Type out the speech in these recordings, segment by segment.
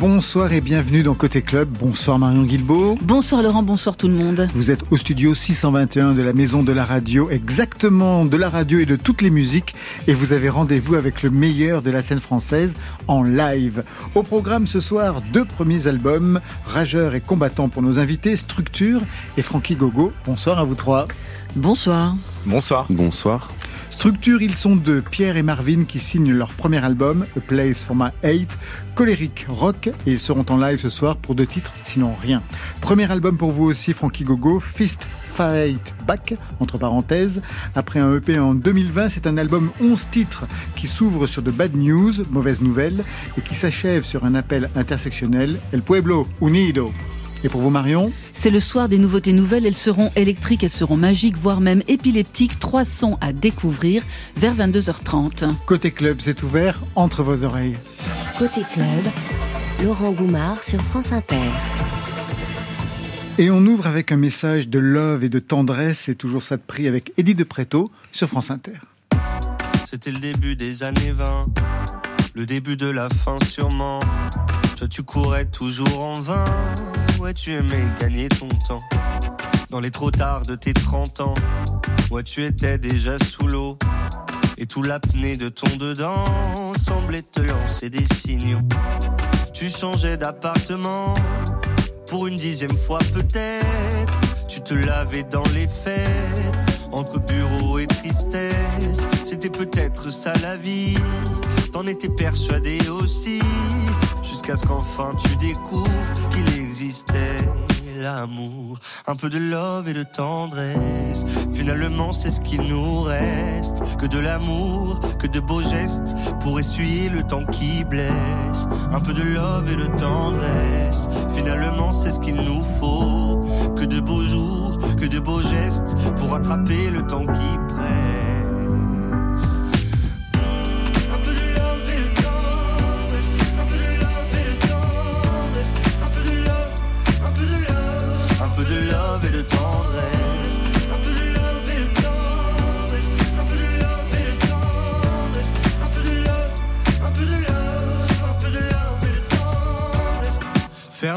bonsoir et bienvenue dans Côté Club. Bonsoir Marion Guilbeault. Bonsoir Laurent, bonsoir tout le monde. Vous êtes au studio 621 de la Maison de la Radio, exactement de la radio et de toutes les musiques, et vous avez rendez-vous avec le meilleur de la scène française en live. Au programme ce soir, deux premiers albums, Rageur et Combattant pour nos invités, Structure et Frankie Gogo. Bonsoir à vous trois. Bonsoir. Bonsoir. Bonsoir. Structure, ils sont deux, Pierre et Marvin, qui signent leur premier album, A Place for My Hate, colérique rock, et ils seront en live ce soir pour deux titres, sinon rien. Premier album pour vous aussi, Frankie Gogo, Fist Fight Back, entre parenthèses. Après un EP en 2020, c'est un album 11 titres qui s'ouvre sur de bad news, mauvaises nouvelles, et qui s'achève sur un appel intersectionnel, El Pueblo Unido. Et pour vous Marion? C'est le soir des nouveautés nouvelles. Elles seront électriques, elles seront magiques, voire même épileptiques. Trois sons à découvrir vers 22h30. Côté club, c'est ouvert entre vos oreilles. Côté club, Laurent Goumard sur France Inter. Et on ouvre avec un message de love et de tendresse, c'est toujours ça de prix avec Eddie de Préto sur France Inter. C'était le début des années 20, le début de la fin sûrement. Toi tu courais toujours en vain, ouais tu aimais gagner ton temps. Dans les trop tard de tes 30 ans, ouais tu étais déjà sous l'eau. Et tout l'apnée de ton dedans semblait te lancer des signaux. Tu changeais d'appartement pour une dixième fois peut-être. Tu te lavais dans les fêtes, entre bureau et tristesse. C'était peut-être ça la vie, t'en étais persuadé aussi. Jusqu'à ce qu'enfin tu découvres qu'il existait l'amour, un peu de love et de tendresse. Finalement, c'est ce qu'il nous reste, que de l'amour, que de beaux gestes pour essuyer le temps qui blesse. Un peu de love et de tendresse. Finalement, c'est ce qu'il nous faut, que de beaux jours, que de beaux gestes pour attraper le temps qui presse.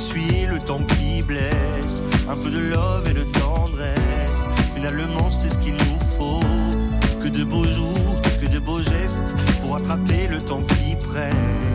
essuyer le temps qui blesse. Un peu de love et de tendresse, finalement c'est ce qu'il nous faut. Que de beaux jours, que de beaux gestes pour attraper le temps qui presse.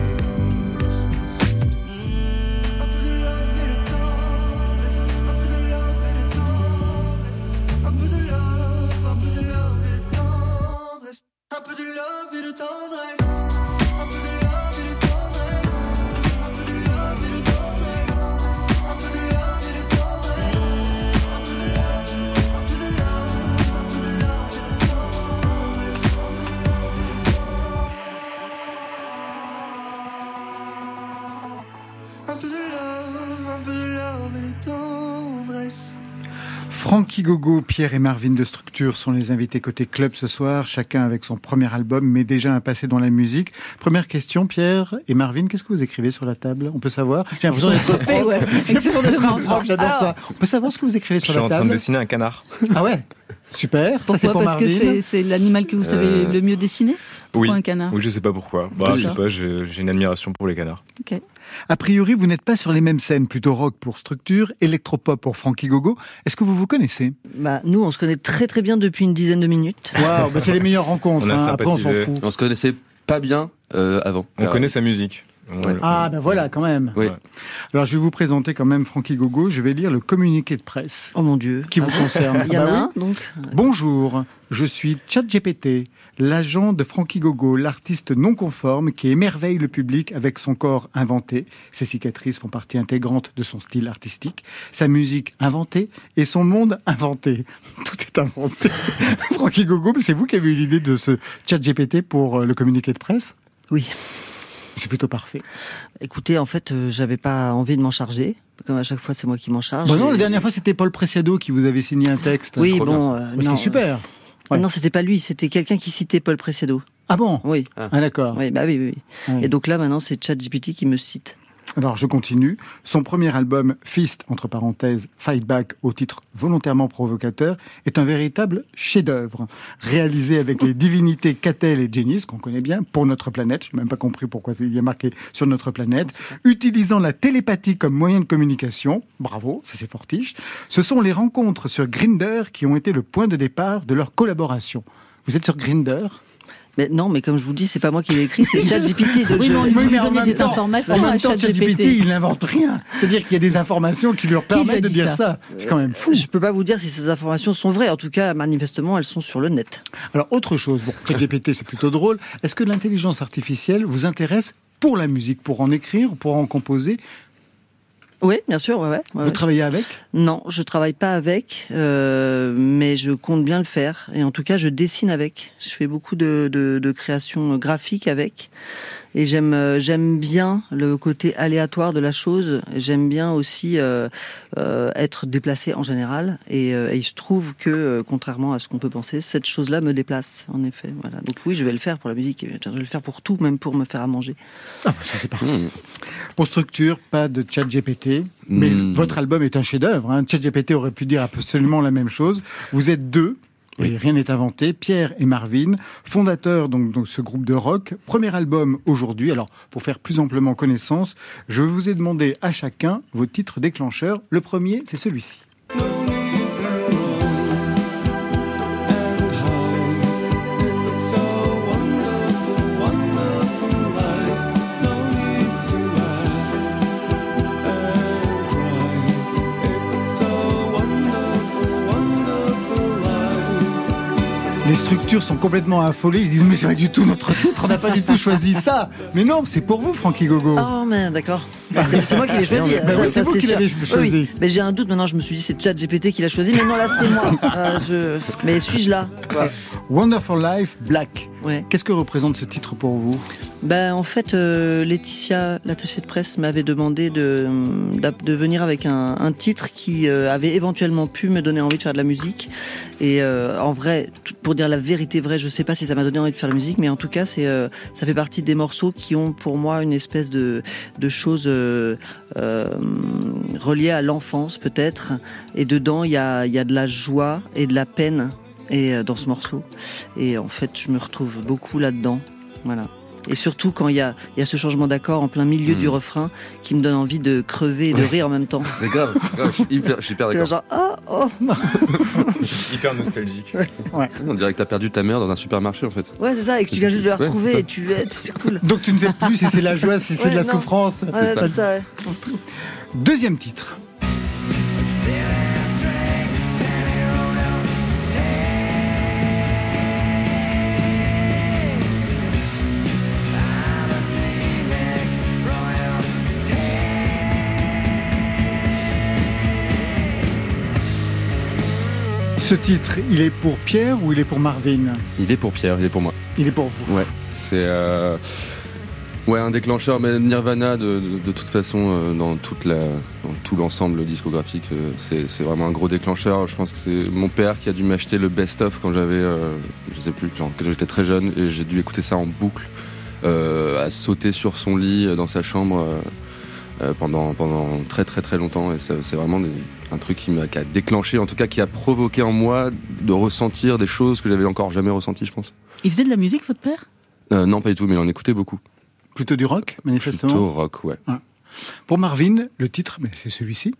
Gogo, Pierre et Marvin de Structure sont les invités côté club ce soir, chacun avec son premier album, mais déjà un passé dans la musique. Première question, Pierre et Marvin, qu'est-ce que vous écrivez sur la table? On peut savoir J'ai l'impression d'être prof. ouais, exactement. j'adore ça. On peut savoir ce que vous écrivez Je sur suis la en train de table? dessiner un canard. Ah ouais? Super, ça c'est Pourquoi? pour Parce que Marvin. c'est- c'est l'animal que vous savez Euh, le mieux dessiner? Oui. Ou un canard Oui, je sais pas pourquoi. Bah, je sais pas, j'ai j'ai une admiration pour les canards. Ok. A priori, vous n'êtes pas sur les mêmes scènes, plutôt rock pour Structure, électropop pour Frankie Gogo. Est-ce que vous vous connaissez? Bah, nous, on se connaît très très bien depuis une dizaine de minutes. Waouh, bah c'est les meilleures rencontres. On a hein. Après, on s'en sympathisé. fout. On se connaissait pas bien euh, avant. On Alors, connaît sa musique. Ah ben voilà, quand même. Oui. Alors je vais vous présenter quand même Frankie Gogo. Je vais lire le communiqué de presse. Oh mon Dieu. Qui vous concerne. Il y en Bah a oui. un, donc? Bonjour, je suis ChatGPT, l'agent de Frankie Gogo, l'artiste non conforme qui émerveille le public avec son corps inventé. Ses cicatrices font partie intégrante de son style artistique, sa musique inventée et son monde inventé. Tout est inventé. Frankie Gogo, c'est vous qui avez eu l'idée de ce ChatGPT pour euh, le communiqué de presse? Oui. C'est plutôt parfait. Écoutez, en fait, euh, j'avais pas envie de m'en charger. Comme à chaque fois, c'est moi qui m'en charge. Bon, non, Et- la dernière fois, c'était Paul Preciado qui vous avait signé un texte. Oui, bon. euh, Mais non, C'était super. Ouais. Non, c'était pas lui, c'était quelqu'un qui citait Paul Preciado. Ah bon? Oui. Ah d'accord. Oui, bah oui, oui. oui. Oui. Et donc là, maintenant, c'est ChatGPT qui me cite. Alors je continue. Son premier album, Fist, entre parenthèses, Fight Back, au titre volontairement provocateur, est un véritable chef-d'œuvre. Réalisé avec les divinités Catel et Genis, qu'on connaît bien, pour notre planète. Je n'ai même pas compris pourquoi il y a marqué sur notre planète. Utilisant la télépathie comme moyen de communication. Bravo, ça c'est fortiche. Ce sont les rencontres sur Grinder qui ont été le point de départ de leur collaboration. Vous êtes sur Grinder Mais non, mais comme je vous dis, c'est pas moi qui l'ai écrit, c'est ChatGPT. Oui, mais on lui Oui, mais en donner des temps- informations En à même temps, ChatGPT, ChatGPT. il n'invente rien. C'est-à-dire qu'il y a des informations qui lui permettent de dire ça ça. C'est quand même fou. Je peux pas vous dire si ces informations sont vraies. En tout cas, manifestement, elles sont sur le net. Alors, autre chose, bon, ChatGPT, c'est plutôt drôle. Est-ce que l'intelligence artificielle vous intéresse pour la musique, pour en écrire, pour en composer Oui, bien sûr, ouais, ouais. ouais, Vous ouais. travaillez avec? Non, je travaille pas avec, euh, mais je compte bien le faire. Et en tout cas, je dessine avec. Je fais beaucoup de, de, de créations graphiques avec. Et j'aime euh, j'aime bien le côté aléatoire de la chose. J'aime bien aussi euh, euh, être déplacé en général. Et, euh, et il se trouve que, euh, contrairement à ce qu'on peut penser, cette chose-là me déplace. En effet, voilà. Donc oui, je vais le faire pour la musique. Je vais le faire pour tout, même pour me faire à manger. Ah, bah, ça c'est parfait. Mmh. Pour structure, pas de ChatGPT, mais Mmh. votre album est un chef-d'œuvre. Hein. ChatGPT aurait pu dire absolument la même chose. Vous êtes deux. Et rien n'est inventé. Pierre et Marvin, fondateurs donc de ce groupe de rock. Premier album aujourd'hui. Alors, pour faire plus amplement connaissance, je vous ai demandé à chacun vos titres déclencheurs. Le premier, c'est celui-ci. Structures sont complètement affolées. Ils se disent mais c'est pas du tout notre titre. On n'a pas du tout choisi ça. Mais non, c'est pour vous, Frankie Gogo. Oh merde, d'accord. C'est moi qui l'ai choisi. C'est vous qui l'avez choisi. Mais j'ai un doute maintenant. Je me suis dit c'est ChatGPT qui l'a choisi, mais non là c'est moi. Euh, Mais suis-je là Wonderful Life Black. Ouais. Qu'est-ce que représente ce titre pour vous? Ben en fait, euh, Laetitia, l'attachée de presse, m'avait demandé de, de venir avec un, un titre qui euh, avait éventuellement pu me donner envie de faire de la musique. Et euh, en vrai, pour dire la vérité vraie, je sais pas si ça m'a donné envie de faire de la musique, mais en tout cas, c'est ça fait partie des morceaux qui ont pour moi une espèce de de choses euh, euh, reliées à l'enfance peut-être. Et dedans, il y a y a de la joie et de la peine et euh, dans ce morceau. Et en fait, je me retrouve beaucoup là-dedans. Voilà. Et surtout quand il y a, il y a ce changement d'accord en plein milieu du refrain qui me donne envie de crever et de Ouais. rire en même temps. Mais grave, grave, je suis hyper, je suis hyper d'accord. genre, oh, oh. Hyper nostalgique. On dirait que t'as perdu ta mère dans un supermarché en fait. Ouais, c'est ça, et que tu viens juste de la retrouver et tu c'est cool. Donc tu ne sais plus si c'est la joie, si c'est Ouais, de la non. souffrance. Ouais, C'est ça. c'est ça, ouais. Deuxième titre. Ce titre, il est pour Pierre ou il est pour Marvin Il est pour Pierre, il est pour moi. Il est pour vous. Ouais, c'est euh, ouais un déclencheur, mais Nirvana de, de, de toute façon euh, dans toute la dans tout l'ensemble discographique, euh, c'est c'est vraiment un gros déclencheur. Je pense que c'est mon père qui a dû m'acheter le best-of quand j'avais, je sais plus, genre, quand j'étais très jeune et j'ai dû écouter ça en boucle, à sauter sur son lit dans sa chambre. Euh, pendant, pendant très très très longtemps et c'est vraiment des- un truc qui, a déclenché, en tout cas qui a provoqué en moi de ressentir des choses que j'avais encore jamais ressenties je pense. Il faisait de la musique, votre père? Euh, non pas du tout mais il en écoutait beaucoup. Plutôt du rock, manifestement? Plutôt rock, ouais. Pour Marvin, le titre, mais c'est celui-ci.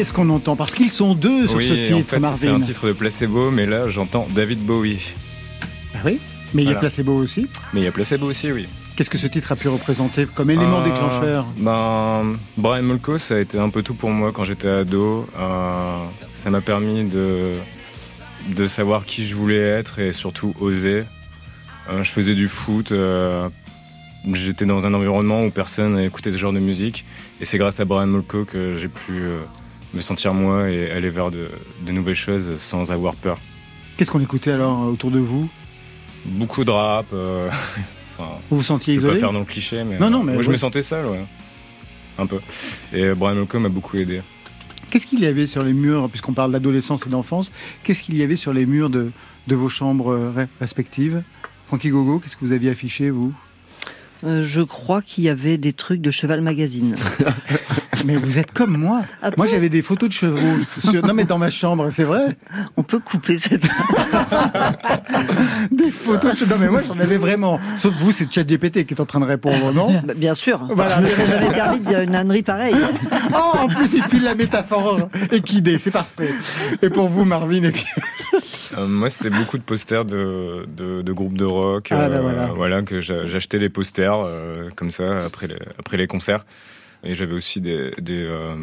Qui est-ce qu'on entend Parce qu'ils sont deux sur oui, ce titre, en fait, c'est Marvin. un titre de Placebo, mais là, j'entends David Bowie. Ah oui Mais il y a. Placebo aussi. Mais il y a Placebo aussi, oui. Qu'est-ce que ce titre a pu représenter comme élément Euh, déclencheur Ben, Brian Molko, ça a été un peu tout pour moi quand j'étais ado. Euh, ça m'a permis de, de savoir qui je voulais être et surtout oser. Euh, je faisais du foot. J'étais dans un environnement où personne écoutait ce genre de musique. Et c'est grâce à Brian Molko que j'ai pu me sentir moi et aller vers de, de nouvelles choses sans avoir peur. Qu'est-ce qu'on écoutait alors euh, autour de vous? Beaucoup de rap. euh, enfin, Vous vous sentiez je peux pas isolé? faire le cliché, mais, Non, non, euh, mais moi, je me sentais seul, ouais. Un peu. Et Brian Molko m'a beaucoup aidé. Qu'est-ce qu'il y avait sur les murs, puisqu'on parle d'adolescence et d'enfance, qu'est-ce qu'il y avait sur les murs de, de vos chambres re- respectives? Francky Gogo, qu'est-ce que vous aviez affiché, vous? Euh, je crois qu'il y avait des trucs de Cheval Magazine. Mais vous êtes comme moi. Ah Moi, j'avais des photos de chevaux. sur- Non, mais dans ma chambre, c'est vrai. On peut couper cette. Des photos de chevaux. Non, mais moi, j'en avais vraiment. Sauf vous, c'est ChatGPT qui est en train de répondre, non? Bah, Bien sûr. Voilà. Jamais permis de dire une ânerie pareille. Oh, en plus, il file la métaphore équidée. C'est parfait. Et pour vous, Marvin, et puis... Euh, moi, c'était beaucoup de posters de, de, de groupes de rock. Ah, bah voilà. que j'a- j'achetais les posters euh, comme ça après les, après les concerts. Et j'avais aussi des, des, euh,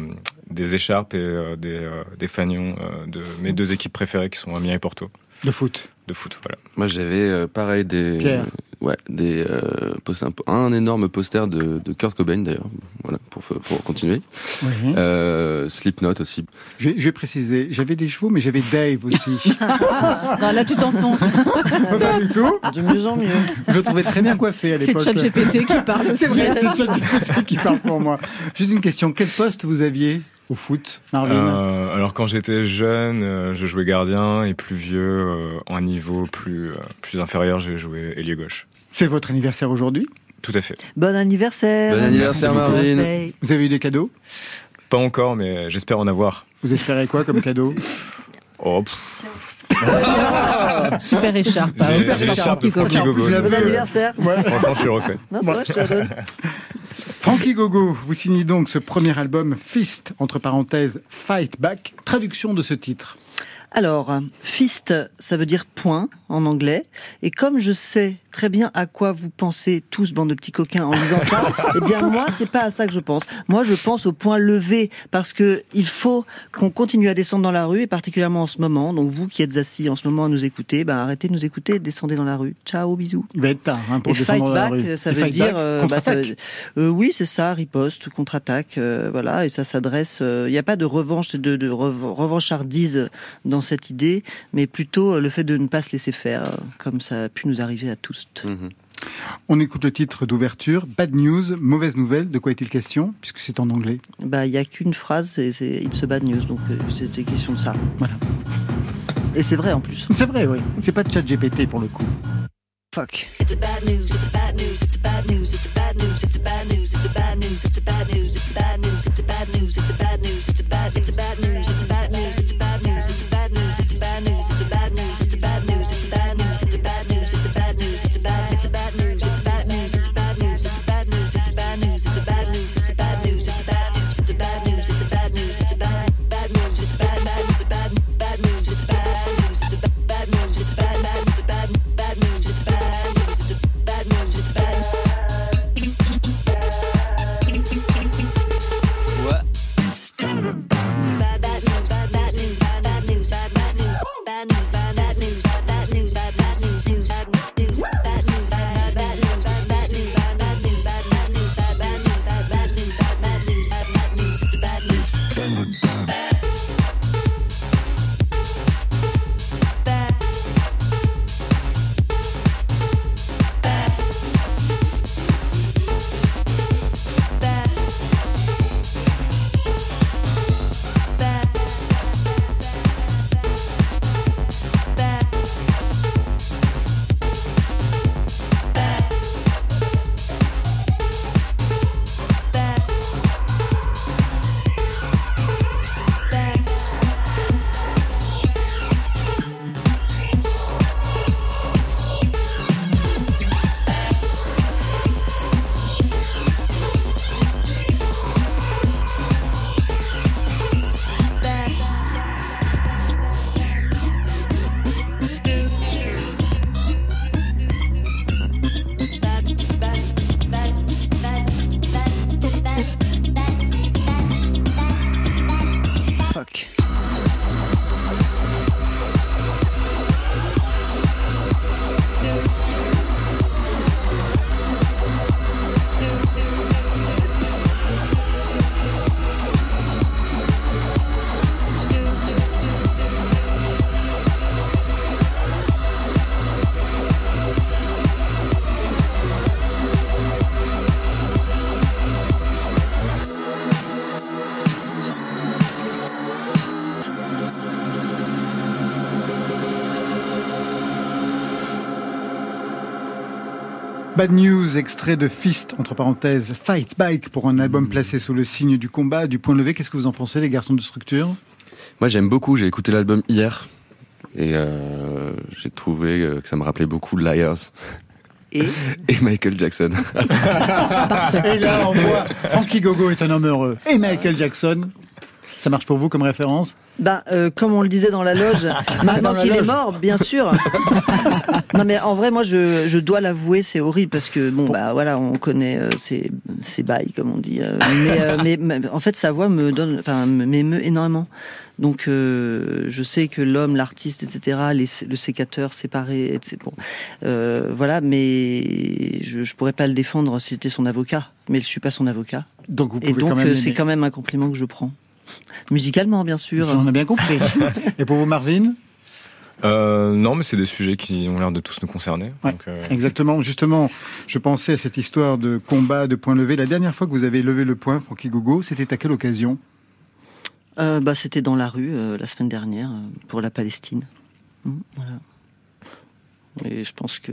des écharpes et euh, des, euh, des fanions euh, de mes deux équipes préférées qui sont Amiens et Porto de foot. De foot. Voilà. Moi, j'avais euh, pareil des, Pierre. ouais, des euh, un énorme poster de, de Kurt Cobain d'ailleurs. Voilà, pour pour continuer. Oui. Euh, Slipknot aussi. Je, vais, je vais préciser, j'avais des chevaux, mais j'avais Dave aussi. Non, là, tu t'enfonces. Pas du tout. De mieux en mieux. Je le trouvais très bien coiffé à C'est l'époque. ChatGPT qui parle. C'est vrai, c'est ChatGPT qui parle pour moi. Juste une question, quel poste vous aviez? Au foot, Marvin Euh, alors quand j'étais jeune, euh, je jouais gardien et plus vieux, euh, un niveau plus, euh, plus inférieur, j'ai joué ailier gauche. C'est votre anniversaire aujourd'hui? Tout à fait. Bon anniversaire. Bon anniversaire, Marvin. birthday. Vous avez eu des cadeaux? Pas encore, mais j'espère en avoir. Vous espérez quoi comme cadeau? Oh, pff, Super écharpe. Super écharpe. Bon anniversaire. franchement, je suis refait. Non, c'est vrai, je te la donne. Gogo, vous signez donc ce premier album Fist, entre parenthèses Fight Back, traduction de ce titre. Alors, fist, ça veut dire point en anglais. Et comme je sais très bien à quoi vous pensez tous, bande de petits coquins, en lisant ça, eh bien moi, c'est pas à ça que je pense. Moi, je pense au point levé, parce que il faut qu'on continue à descendre dans la rue, et particulièrement en ce moment. Donc vous qui êtes assis en ce moment à nous écouter, bah, arrêtez de nous écouter, descendez dans la rue. Ciao, bisous. Il va être tard hein, pour Et descendre fight dans la back, rue. ça Et veut fight dire back, euh, bah, ça veut- euh, oui, c'est ça, riposte, contre-attaque, euh, voilà, et ça s'adresse. euh, Il n'y a pas de revanche, de, de rev- revanchardise dans cette idée, mais plutôt euh, le fait de ne pas se laisser faire, comme ça a pu nous arriver à tous. Mhm. On écoute le titre d'ouverture, Bad News, mauvaise nouvelle. De quoi est-il question Puisque c'est en anglais. Bah, il n'y a qu'une phrase, c'est c'est It's a bad news, donc euh, c'était question de ça. Voilà. Et c'est vrai en plus. C'est vrai, oui. C'est pas de chat GPT pour le coup. Fuck. It's a bad news, it's a bad news, it's a bad news, it's a bad news, it's a bad news, it's a bad news, it's a bad news, it's a bad news, it's a bad news, it's a bad news, it's a bad, it's a bad news, it's a bad news, it's a bad Bad News, extrait de Fist, entre parenthèses, Fight Bike, pour un album placé sous le signe du combat, du point levé. Qu'est-ce que vous en pensez, les garçons de structure? Moi, j'aime beaucoup. J'ai écouté l'album hier et euh, j'ai trouvé euh, que ça me rappelait beaucoup Liars Et? Et Michael Jackson. Et là, on voit Frankie Gogo est un homme heureux. Et Michael Jackson, ça marche pour vous comme référence bah, euh, comme on le disait dans la loge, maintenant qu'il est mort, bien sûr. non mais en vrai, moi, je, je dois l'avouer, c'est horrible parce que bon, bah voilà, on connaît euh, ses, ses bails, comme on dit. euh, mais, euh, mais, mais, en fait, sa voix me donne, enfin, m'émeut énormément. Donc, je sais que l'homme, l'artiste, etc., les, le sécateur séparé, etc. Bon, voilà, mais je, je pourrais pas le défendre si c'était son avocat. Mais je suis pas son avocat. Donc vous Et pouvez donc, même euh, c'est quand même un compliment que je prends. Musicalement, bien sûr. On a bien compris. Et pour vous, Marvin Euh, non, mais c'est des sujets qui ont l'air de tous nous concerner. Ouais. Donc, euh, Exactement. Justement, je pensais à cette histoire de combat, de point levé. La dernière fois que vous avez levé le point, Frankie Gogo, c'était à quelle occasion? Euh, bah, C'était dans la rue euh, la semaine dernière pour la Palestine. Mm, voilà. Et je pense que,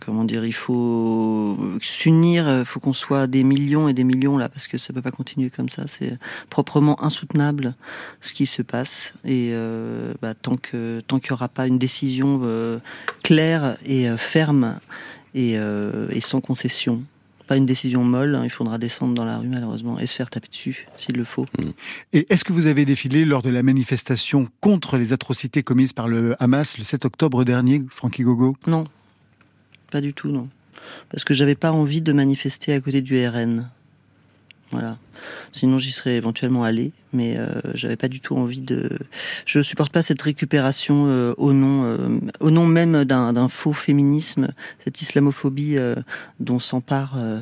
comment dire, il faut s'unir, il faut qu'on soit des millions et des millions là, parce que ça peut pas continuer comme ça. C'est proprement insoutenable ce qui se passe. Et euh, bah, tant que tant qu'il n'y aura pas une décision euh, claire et euh, ferme euh, et sans concession, pas une décision molle, hein, il faudra descendre dans la rue malheureusement et se faire taper dessus s'il le faut. Et est-ce que vous avez défilé lors de la manifestation contre les atrocités commises par le Hamas le 7 octobre dernier, Frankie Gogo? Non, pas du tout, non. Parce que j'avais pas envie de manifester à côté du RN. Voilà. Sinon, j'y serais éventuellement allé, mais euh, j'avais pas du tout envie de. Je supporte pas cette récupération euh, au nom, euh, au nom même d'un faux féminisme, cette islamophobie euh, dont s'emparent euh,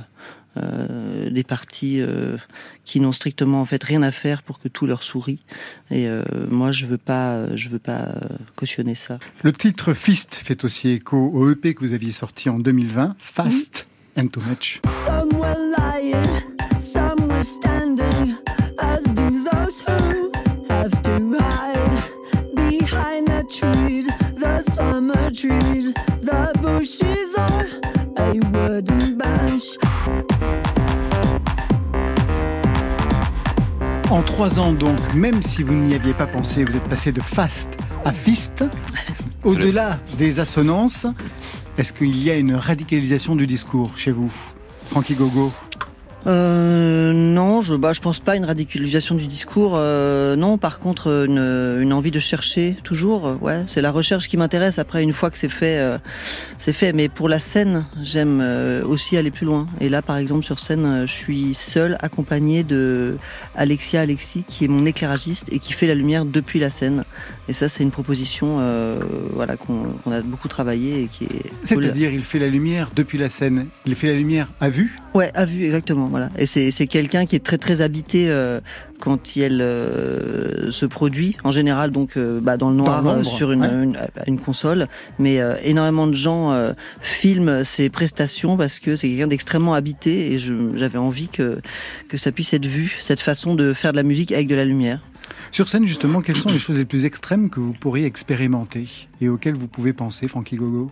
euh, des partis euh, qui n'ont strictement en fait rien à faire pour que tout leur sourit. Et euh, moi, je veux pas, je veux pas euh, cautionner ça. Le titre Fist fait aussi écho au EP que vous aviez sorti en 2020, Fast and Too Much. Some were lying, En trois ans donc, même si vous n'y aviez pas pensé, vous êtes passé de Fast à Fist. Au-delà des assonances, est-ce qu'il y a une radicalisation du discours chez vous Frankie Gogo? Euh, non, je, bah, je pense pas une radicalisation du discours. euh, non, par contre, une, envie de chercher toujours. euh, ouais, c'est la recherche qui m'intéresse. Après, une fois que c'est fait, euh, c'est fait. Mais pour la scène, j'aime aussi aller plus loin. Et là, par exemple, sur scène, je suis seule, accompagnée de Alexia Alexis, qui est mon éclairagiste et qui fait la lumière depuis la scène. Et ça, c'est une proposition, euh, voilà, qu'on a beaucoup travaillé et qui est. cool. C'est-à-dire, il fait la lumière depuis la scène. Il fait la lumière à vue Ouais, à vue, exactement. Voilà. Et c'est quelqu'un qui est très très habité euh, quand il euh, se produit. En général, donc bah, dans le noir euh, sur une, ouais. une, une console. Mais énormément de gens filment ses prestations parce que c'est quelqu'un d'extrêmement habité et j'avais envie que que ça puisse être vu cette façon de faire de la musique avec de la lumière. Sur scène, justement, quelles sont les choses les plus extrêmes que vous pourriez expérimenter et auxquelles vous pouvez penser, Frankie Gogo?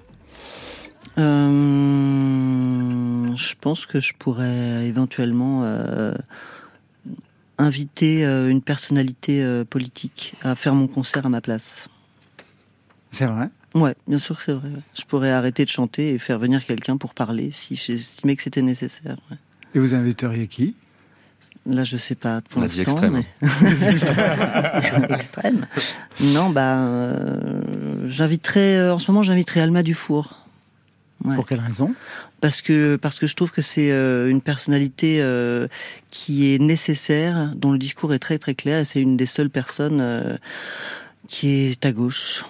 Euh, je pense que je pourrais éventuellement euh, inviter euh, une personnalité politique à faire mon concert à ma place. C'est vrai? Ouais, bien sûr que c'est vrai. ouais. Je pourrais arrêter de chanter et faire venir quelqu'un pour parler si j'estimais que c'était nécessaire. ouais. Et vous inviteriez qui? Là, je sais pas pour On a dit l'instant. extrême. mais- extrême. Non, bah, euh, j'inviterais. euh, en ce moment, j'inviterais Alma Dufour. Ouais. Pour quelle raison? Parce que parce que je trouve que c'est euh, une personnalité euh, qui est nécessaire, dont le discours est très très clair, et c'est une des seules personnes euh, qui est à gauche.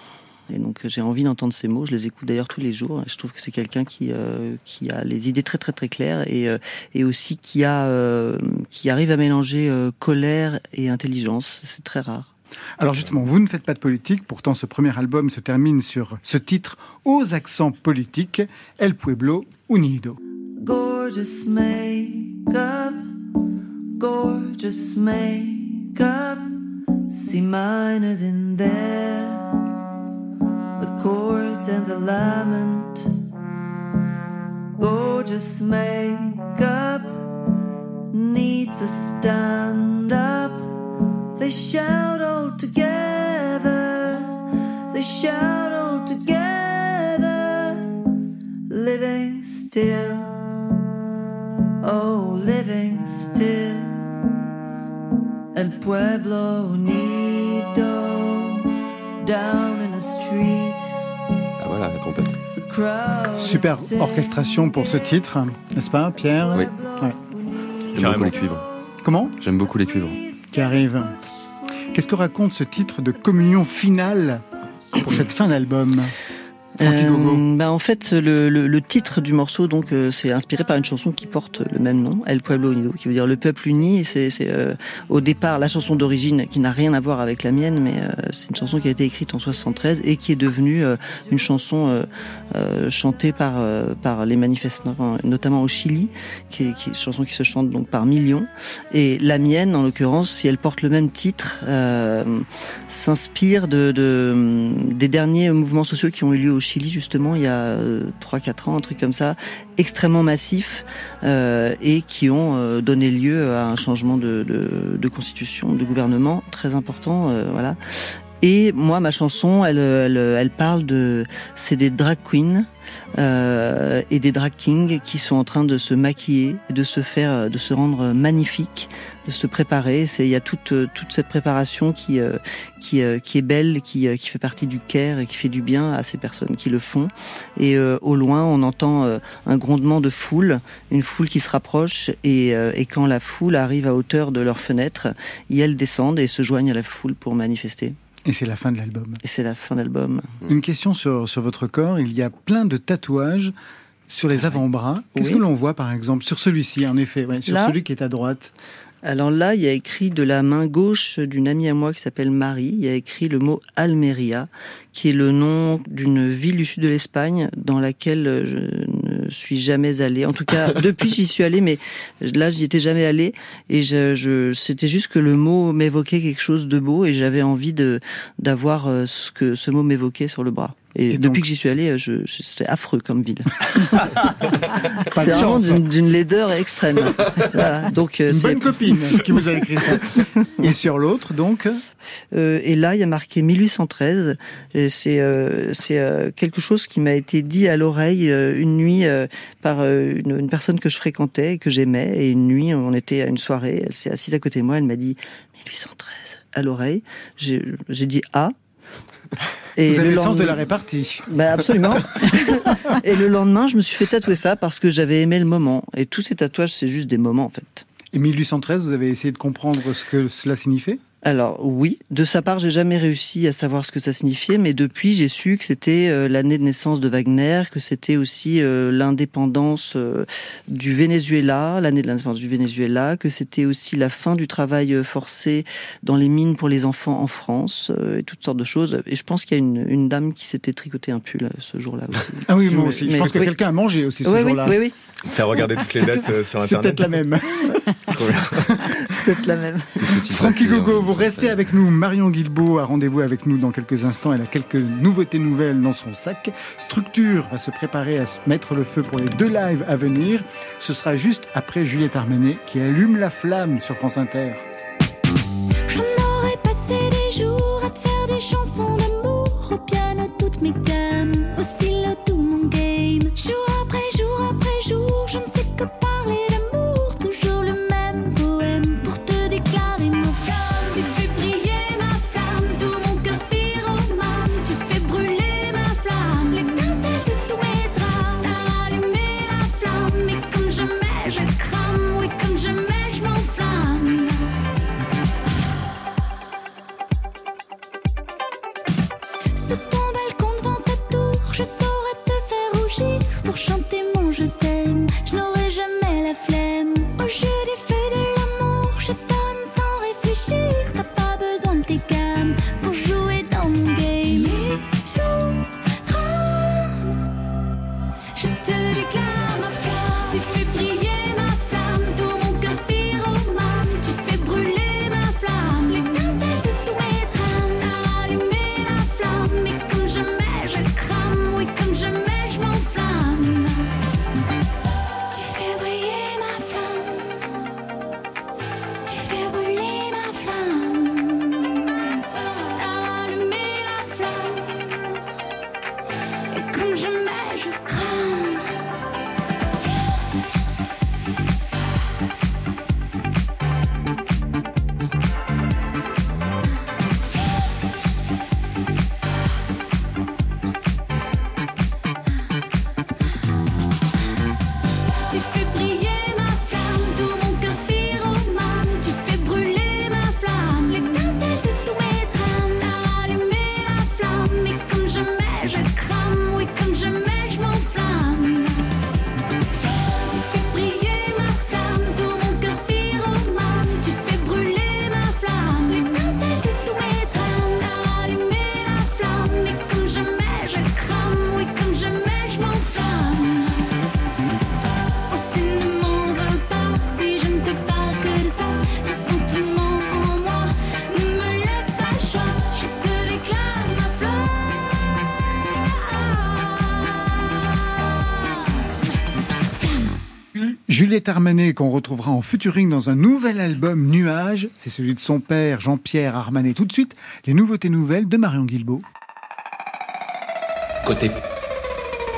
Et donc euh, j'ai envie d'entendre ces mots. Je les écoute d'ailleurs tous les jours. Je trouve que c'est quelqu'un qui euh, qui a les idées très très très claires et euh, et aussi qui a euh, qui arrive à mélanger euh, colère et intelligence. C'est très rare. Alors justement, vous ne faites pas de politique, pourtant ce premier album se termine sur ce titre aux accents politiques, El Pueblo Unido. Gorgeous makeup, gorgeous makeup. See minors in there, the chords and the lament. gorgeous makeup needs a stand up. They shout all together, they shout all together, living still, oh, living still. El Pueblo trompette. Super orchestration pour ce titre, n'est-ce pas, Pierre Oui. Ouais. J'aime beaucoup les cuivres. Comment J'aime beaucoup les cuivres. Qui arrive. Qu'est-ce que raconte ce titre de communion finale pour cette fin d'album? Euh, bah, en fait, le, le- le titre du morceau, donc, euh, c'est inspiré par une chanson qui porte le même nom, El Pueblo Unido, qui veut dire le peuple uni. C'est euh, au départ la chanson d'origine qui n'a rien à voir avec la mienne, mais euh, c'est une chanson qui a été écrite en 73 et qui est devenue euh, une chanson chantée par par les manifestants, notamment au Chili, qui est, qui est une chanson qui se chante donc par millions. Et la mienne, en l'occurrence, si elle porte le même titre, s'inspire de, de- des derniers mouvements sociaux qui ont eu lieu au Chili justement il y a 3-4 ans, un truc comme ça, extrêmement massifs euh, et qui ont euh, donné lieu à un changement de, constitution, de gouvernement très important, euh, voilà. Et moi, ma chanson, elle, elle, elle parle de, c'est des drag queens euh, et des drag kings qui sont en train de se maquiller, de se faire, de se rendre magnifiques, de se préparer. C'est, il y a toute toute cette préparation qui euh, qui euh, qui est belle, qui euh, qui fait partie du care et qui fait du bien à ces personnes qui le font. Et euh, au loin, on entend euh, un grondement de foule, une foule qui se rapproche et et quand la foule arrive à hauteur de leur fenêtre, et elles descendent et se joignent à la foule pour manifester. Et c'est la fin de l'album. Et c'est la fin d'album. Une question sur, sur votre corps. Il y a plein de tatouages sur les avant-bras. Qu'est-ce Oui. que l'on voit, par exemple, sur celui-ci, en effet, ouais, sur Là celui qui est à droite? Alors là, il y a écrit de la main gauche d'une amie à moi qui s'appelle Marie, il y a écrit le mot Almeria, qui est le nom d'une ville du sud de l'Espagne dans laquelle je suis jamais allée. En tout cas, depuis j'y suis allée, mais là j'y étais jamais allée. Et je, je, c'était juste que le mot m'évoquait quelque chose de beau et j'avais envie de d'avoir euh, ce que ce mot m'évoquait sur le bras. Et, Et depuis donc- que j'y suis allée, je, je- c'est affreux comme ville. C'est vraiment d'une, laideur extrême. Voilà. Donc euh, Une bonne copine qui vous a écrit ça. Et sur l'autre, donc, Euh, et là, il y a marqué 1813. Et C'est euh, c'est euh, quelque chose qui m'a été dit à l'oreille euh, une nuit euh, par euh, une, une personne que je fréquentais et que j'aimais. Et une nuit, on était à une soirée. Elle s'est assise à côté de moi. Elle m'a dit 1813 à l'oreille. J'ai dit ah. Et vous avez le sens lendemain- de la répartie. bah absolument. et le lendemain, je me suis fait tatouer ça parce que j'avais aimé le moment. Et tous ces tatouages, c'est juste des moments en fait. Et 1813, vous avez essayé de comprendre ce que cela signifiait? Alors oui, de sa part, j'ai jamais réussi à savoir ce que ça signifiait, mais depuis, j'ai su que c'était euh, l'année de naissance de Wagner, que c'était aussi euh, l'indépendance euh, du Venezuela, l'année de l'indépendance du Venezuela, que c'était aussi la fin du travail forcé dans les mines pour les enfants en France, et toutes sortes de choses. Et je pense qu'il y a une, une dame qui s'était tricoté un pull ce jour-là aussi. Ah oui, moi Mais- aussi. Je mais- pense que oui. quelqu'un a mangé aussi ce Oui, oui, jour-là. oui, oui, Faire regarder toutes les dates sur C'est Internet. peut-être la même. c'est peut-être la même. Francky Gogo, vous 1813? restez avec nous. Marion Guilbeault a rendez-vous avec nous dans quelques instants. Elle a quelques nouveautés nouvelles dans son sac. Structure va se préparer à se mettre le feu pour les deux lives à venir. Ce sera juste après Juliette Armanet qui allume la flamme sur France Inter. Juliette Armanet qu'on retrouvera en featuring dans un nouvel album Nuages, c'est celui de son père Jean-Pierre Armanet. Tout de suite, les nouveautés nouvelles de Marion Guilbeault. Côté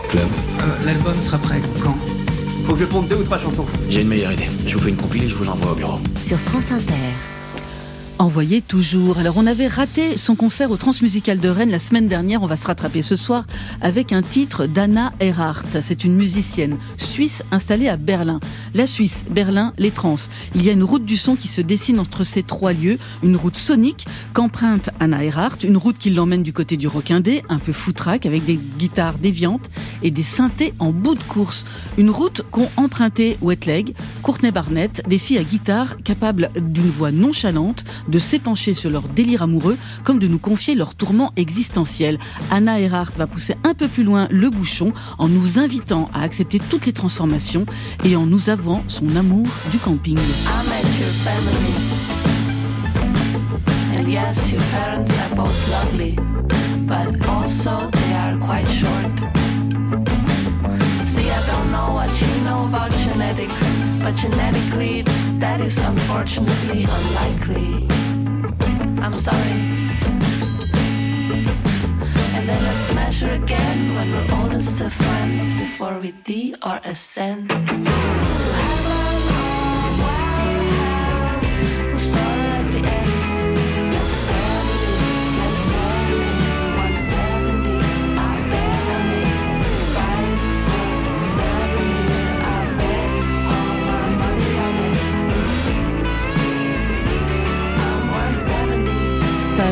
club. Euh, L'album sera prêt quand? Faut que je ponde deux ou trois chansons. J'ai une meilleure idée. Je vous fais une compilée, je vous l'envoie au bureau. Sur France Inter. Envoyé toujours. Alors on avait raté son concert au Transmusical de Rennes la semaine dernière. On va se rattraper ce soir avec un titre d'Anna Erhardt. C'est une musicienne suisse installée à Berlin. La Suisse, Berlin, les trans. Il y a une route du son qui se dessine entre ces trois lieux. Une route sonique qu'emprunte Anna Erhardt. Une route qui l'emmène du côté du Roquindé, un peu foutraque avec des guitares déviantes et des synthés en bout de course. Une route qu'ont emprunté Wetleg, Courtney Barnett, des filles à guitare capables d'une voix nonchalante, de s'épancher sur leur délire amoureux, comme de nous confier leur tourment existentiel. Anna Erhardt va pousser un peu plus loin le bouchon en nous invitant à accepter toutes les transformations et en nous avouant son amour du camping. But also they are quite short. You know about genetics, but genetically, that is unfortunately unlikely. I'm sorry. And then let's measure again when we're old and still friends before we D or ascend.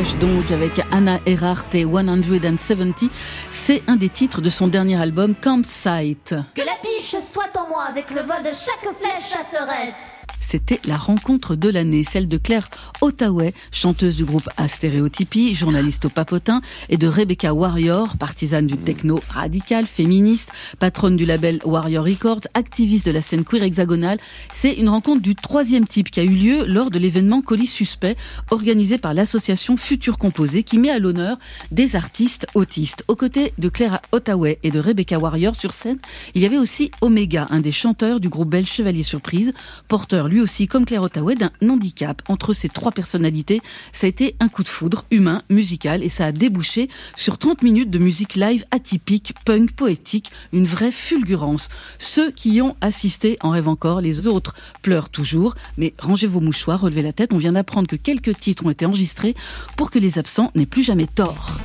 Donc avec Anna Erhardt et 170. C'est un des titres de son dernier album Campsite. Que la biche soit en moi avec le vol de chaque flèche chasseresse. C'était la rencontre de l'année, celle de Claire Ottaway, chanteuse du groupe Astéréotypie, journaliste au Papotin, et de Rebecca Warrior, partisane du techno radical, féministe, patronne du label Warrior Records, activiste de la scène queer hexagonale. C'est une rencontre du troisième type qui a eu lieu lors de l'événement Colis Suspect, organisé par l'association Futur Composé, qui met à l'honneur des artistes autistes. Aux côtés de Claire Ottaway et de Rebecca Warrior sur scène, il y avait aussi Omega, un des chanteurs du groupe belge Chevalier Surprise, porteur lui aussi, comme Claire Ottaway, d'un handicap. Entre ces trois personnalités, ça a été un coup de foudre humain, musical, et ça a débouché sur 30 minutes de musique live atypique, punk, poétique, une vraie fulgurance. Ceux qui y ont assisté en rêvent encore, les autres pleurent toujours, mais rangez vos mouchoirs, relevez la tête, on vient d'apprendre que quelques titres ont été enregistrés pour que les absents n'aient plus jamais tort.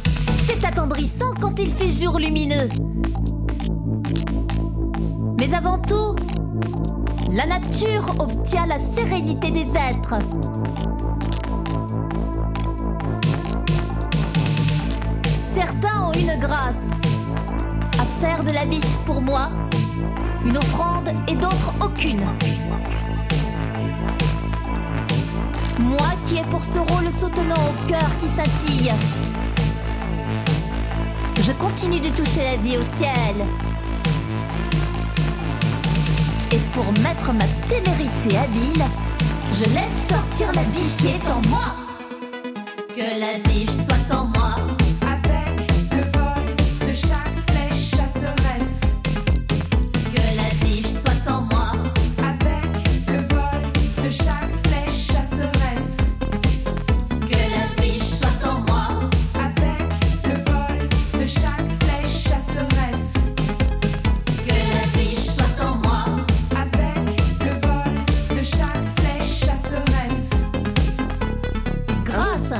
C'est attendrissant quand il fait jour lumineux. Mais avant tout, la nature obtient la sérénité des êtres. Certains ont une grâce à faire de la biche pour moi une offrande et d'autres aucune. Moi qui ai pour ce rôle soutenant au cœur qui scintille. Je continue de toucher la vie au ciel. Et pour mettre ma témérité habile, je laisse sortir la biche qui est en moi. Que la biche soit en moi.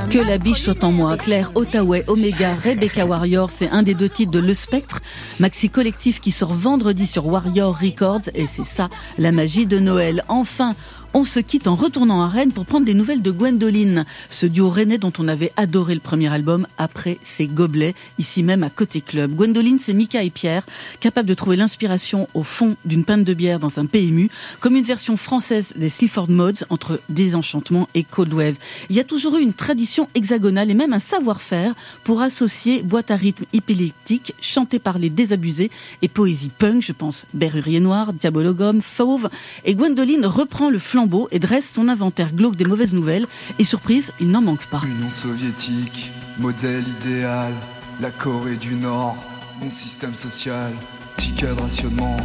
Que la biche soit en moi, Claire Ottaway, Omega, Rebecca Warrior, c'est un des deux titres de Le Spectre, maxi collectif qui sort vendredi sur Warrior Records, et c'est ça la magie de Noël. Enfin, on se quitte en retournant à Rennes pour prendre des nouvelles de Gwendoline, ce duo rennais dont on avait adoré le premier album après ses gobelets, ici même à Côté Club. Gwendoline, c'est Mika et Pierre, capables de trouver l'inspiration au fond d'une pinte de bière dans un PMU, comme une version française des Sleaford Mods entre Désenchantement et Cold Wave. Il y a toujours eu une tradition hexagonale et même un savoir-faire pour associer boîte à rythme épileptique, chantée par les désabusés, et poésie punk, je pense Berrurier Noir, Diabologum, Fauve, et Gwendoline reprend le flambeau et dresse son inventaire glauque des mauvaises nouvelles, et surprise, il n'en manque pas. Union soviétique, modèle idéal, la Corée du Nord, bon système social, ticket de rationnement,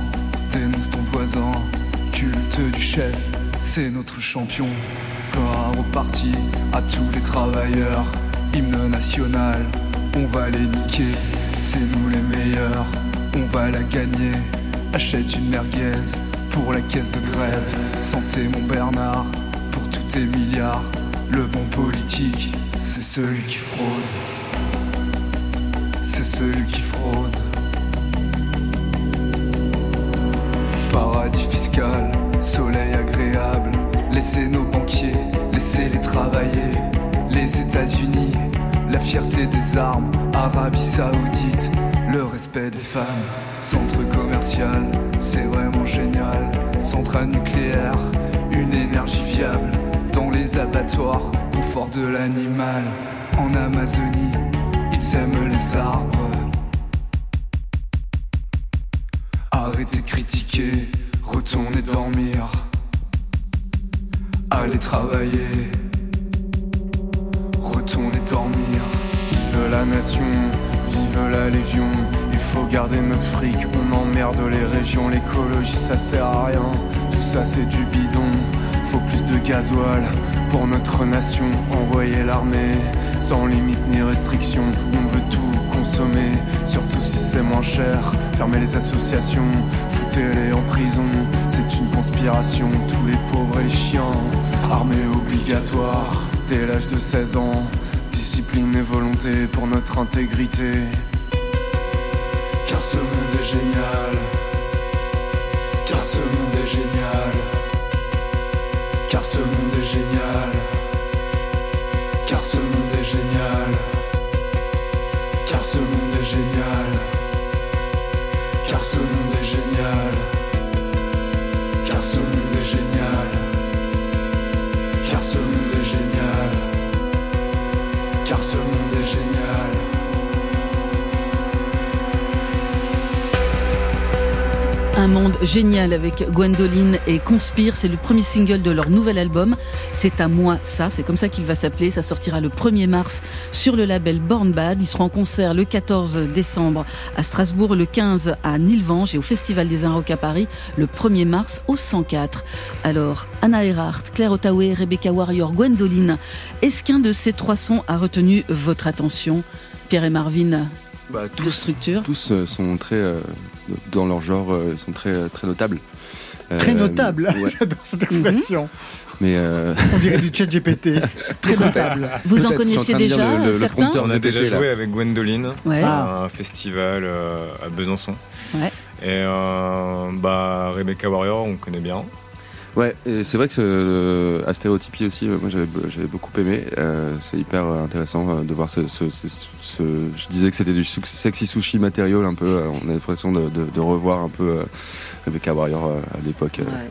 dénonce ton voisin, cul porte du chef, c'est notre champion. Gloire au parti, à tous les travailleurs. Hymne national, on va les niquer, c'est nous les meilleurs. On va la gagner, achète une merguez pour la caisse de grève. Santé mon Bernard, pour tous tes milliards. Le bon politique, c'est celui qui fraude. C'est celui qui fraude. Paradis fiscal, soleil agréable. Laissez nos banquiers, laissez-les travailler. Les États-Unis, la fierté des armes. Arabie Saoudite, le respect des femmes. Centre commercial, c'est vraiment génial. Centrale nucléaire, une énergie viable. Dans les abattoirs, confort de l'animal. En Amazonie, ils aiment les arbres. Arrêtez de critiquer, retournez dormir. Allez travailler, retournez dormir. Vive la nation, vive la légion. Il faut garder notre fric, on emmerde les régions. L'écologie ça sert à rien, tout ça c'est du bidon. Faut plus de gasoil pour notre nation. Envoyer l'armée sans limite ni restriction. On veut tout consommer, surtout si c'est moins cher. Fermer les associations, foutez-les en prison. C'est une conspiration, tous les pauvres et les chiens. Armée obligatoire dès l'âge de 16 ans. Discipline et volonté pour notre intégrité. Car ce monde est génial. Car ce monde est génial. Car ce monde est génial. Car ce monde est génial. Car ce monde est génial. Car ce monde est génial. Car ce monde est génial. Car ce monde est génial sommes des géniales. Un monde génial avec Gwendoline et Conspire. C'est le premier single de leur nouvel album. C'est à moi ça. C'est comme ça qu'il va s'appeler. Ça sortira le 1er mars sur le label Born Bad. Ils seront en concert le 14 décembre à Strasbourg, le 15 à Nilvange et au Festival des Inrocks à Paris le 1er mars au 104. Alors, Anna Erhardt, Claire Ottaway, Rebecca Warrior, Gwendoline. Est-ce qu'un de ces trois sons a retenu votre attention? Pierre et Marvin Bah, structure Tous euh, sont très, euh, dans leur genre, euh, sont très, très notables. Très Euh, notable, ouais. j'adore cette expression. Mais euh, On dirait du chat GPT. Très notable. Vous en connaissez déjà, le- le- prompteur On a déjà là. joué avec Gwendoline Ouais. à un festival euh, à Besançon. Ouais. Et euh, bah, Rebecca Warrior, on connaît bien. Ouais, c'est vrai que ce, à Stéréotypie aussi, euh, moi j'avais beaucoup aimé. Euh, c'est hyper euh, intéressant euh, de voir ce, ce, ce- Je disais que c'était du sexy sushi matériel un peu. euh, on a l'impression de, de, de revoir un peu euh, Rebecca Warrior euh, à l'époque. euh. Ouais.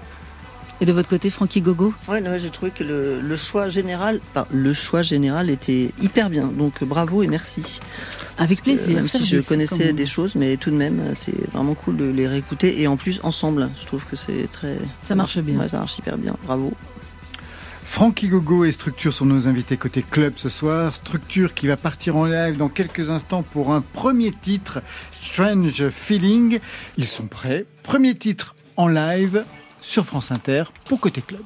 Et de votre côté, Frankie Gogo Ouais, non, j'ai trouvé que le, le choix général, enfin, le choix général était hyper bien. Donc bravo et merci. Avec Parce que, plaisir. Même si je connaissais comme- des choses, mais tout de même, c'est vraiment cool de les réécouter. Et en plus, ensemble, je trouve que c'est très. Ça marche bien. Ouais, ça marche hyper bien. Bravo. Frankie Gogo et Structure sont nos invités côté club ce soir. Structure qui va partir en live dans quelques instants pour un premier titre, Strange Feeling. Ils sont prêts. Premier titre en live sur France Inter pour côté club.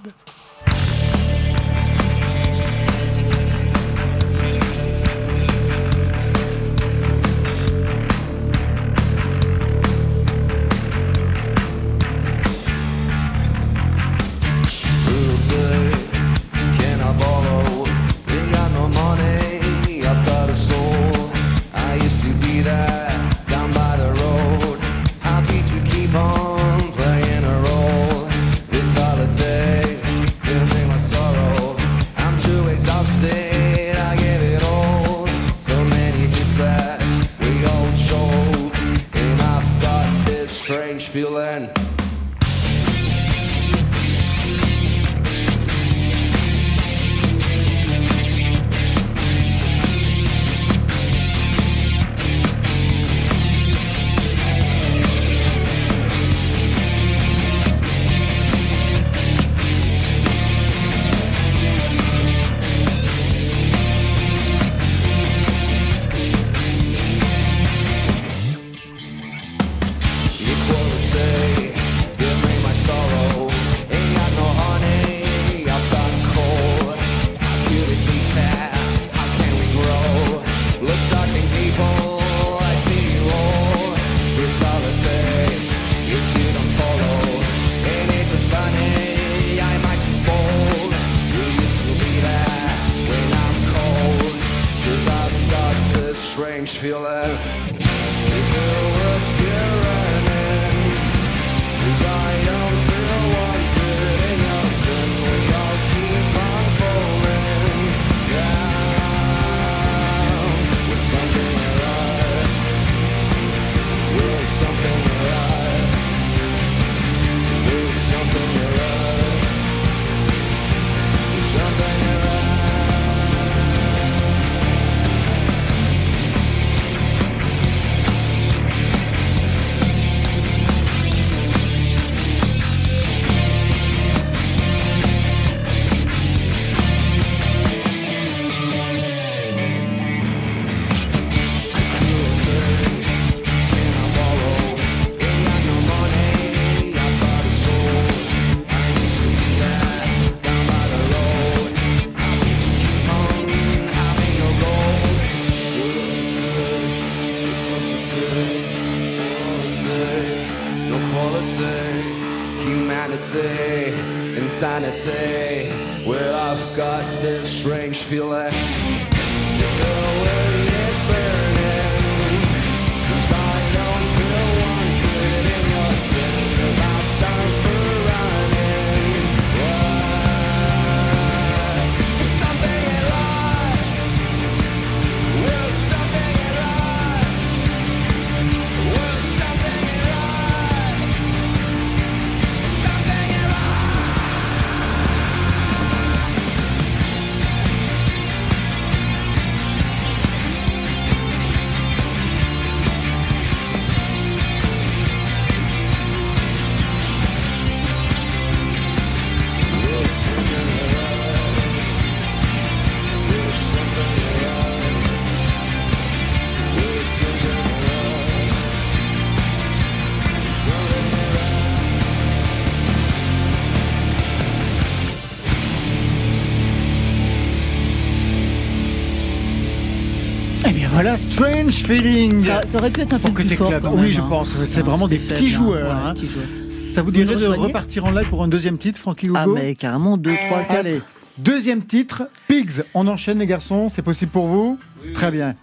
Voilà, Strange Feeling. Ça, ça aurait pu être un peu Pour plus côté fort. club. quand Oui, même, je hein. pense. C'est vraiment des petits faible, hein. joueurs. Ouais, hein. petits joueurs. Ça vous Vous dirait de repartir en live pour un deuxième titre, Francky Hugo Ah, mais carrément, 2, 3, 4. Allez, deuxième titre, Pigs. On enchaîne les garçons, c'est possible pour vous? Très bien.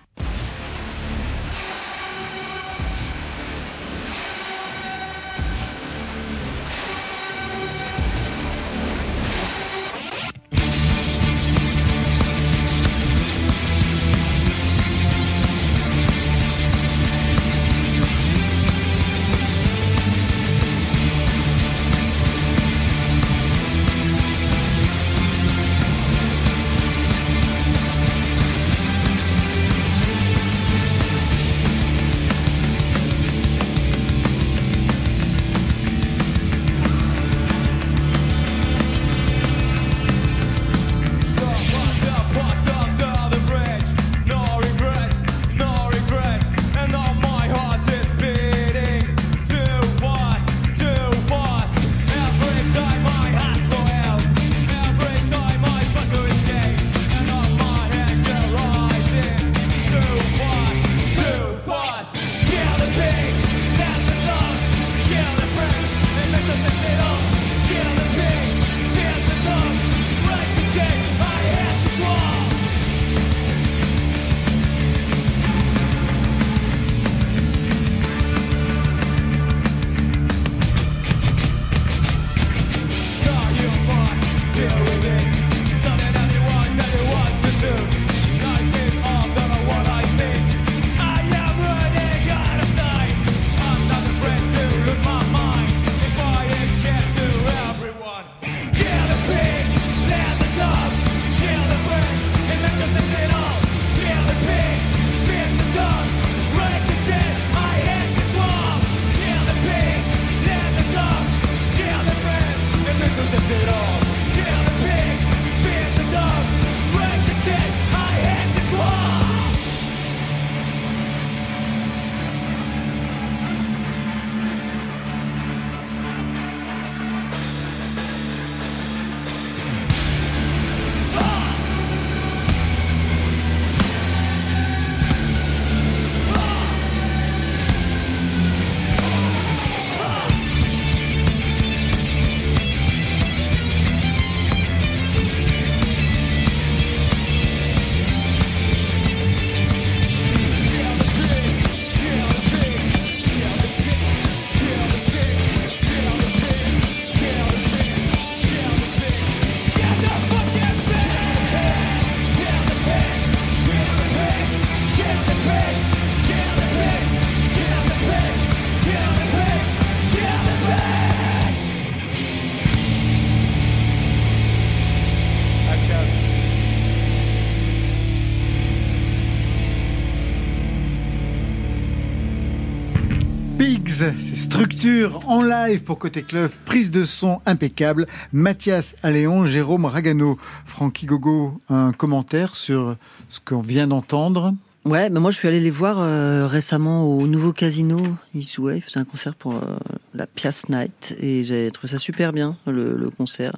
Pigs, c'est structure en live pour Côté Club, prise de son impeccable. Mathias Alléon, Jérôme Ragano, Francky Gogo, un commentaire sur ce qu'on vient d'entendre Ouais, mais moi je suis allé les voir euh, récemment au nouveau casino. Ils jouaient, ils faisaient un concert pour euh, la Piace Night et j'ai trouvé ça super bien le, le concert.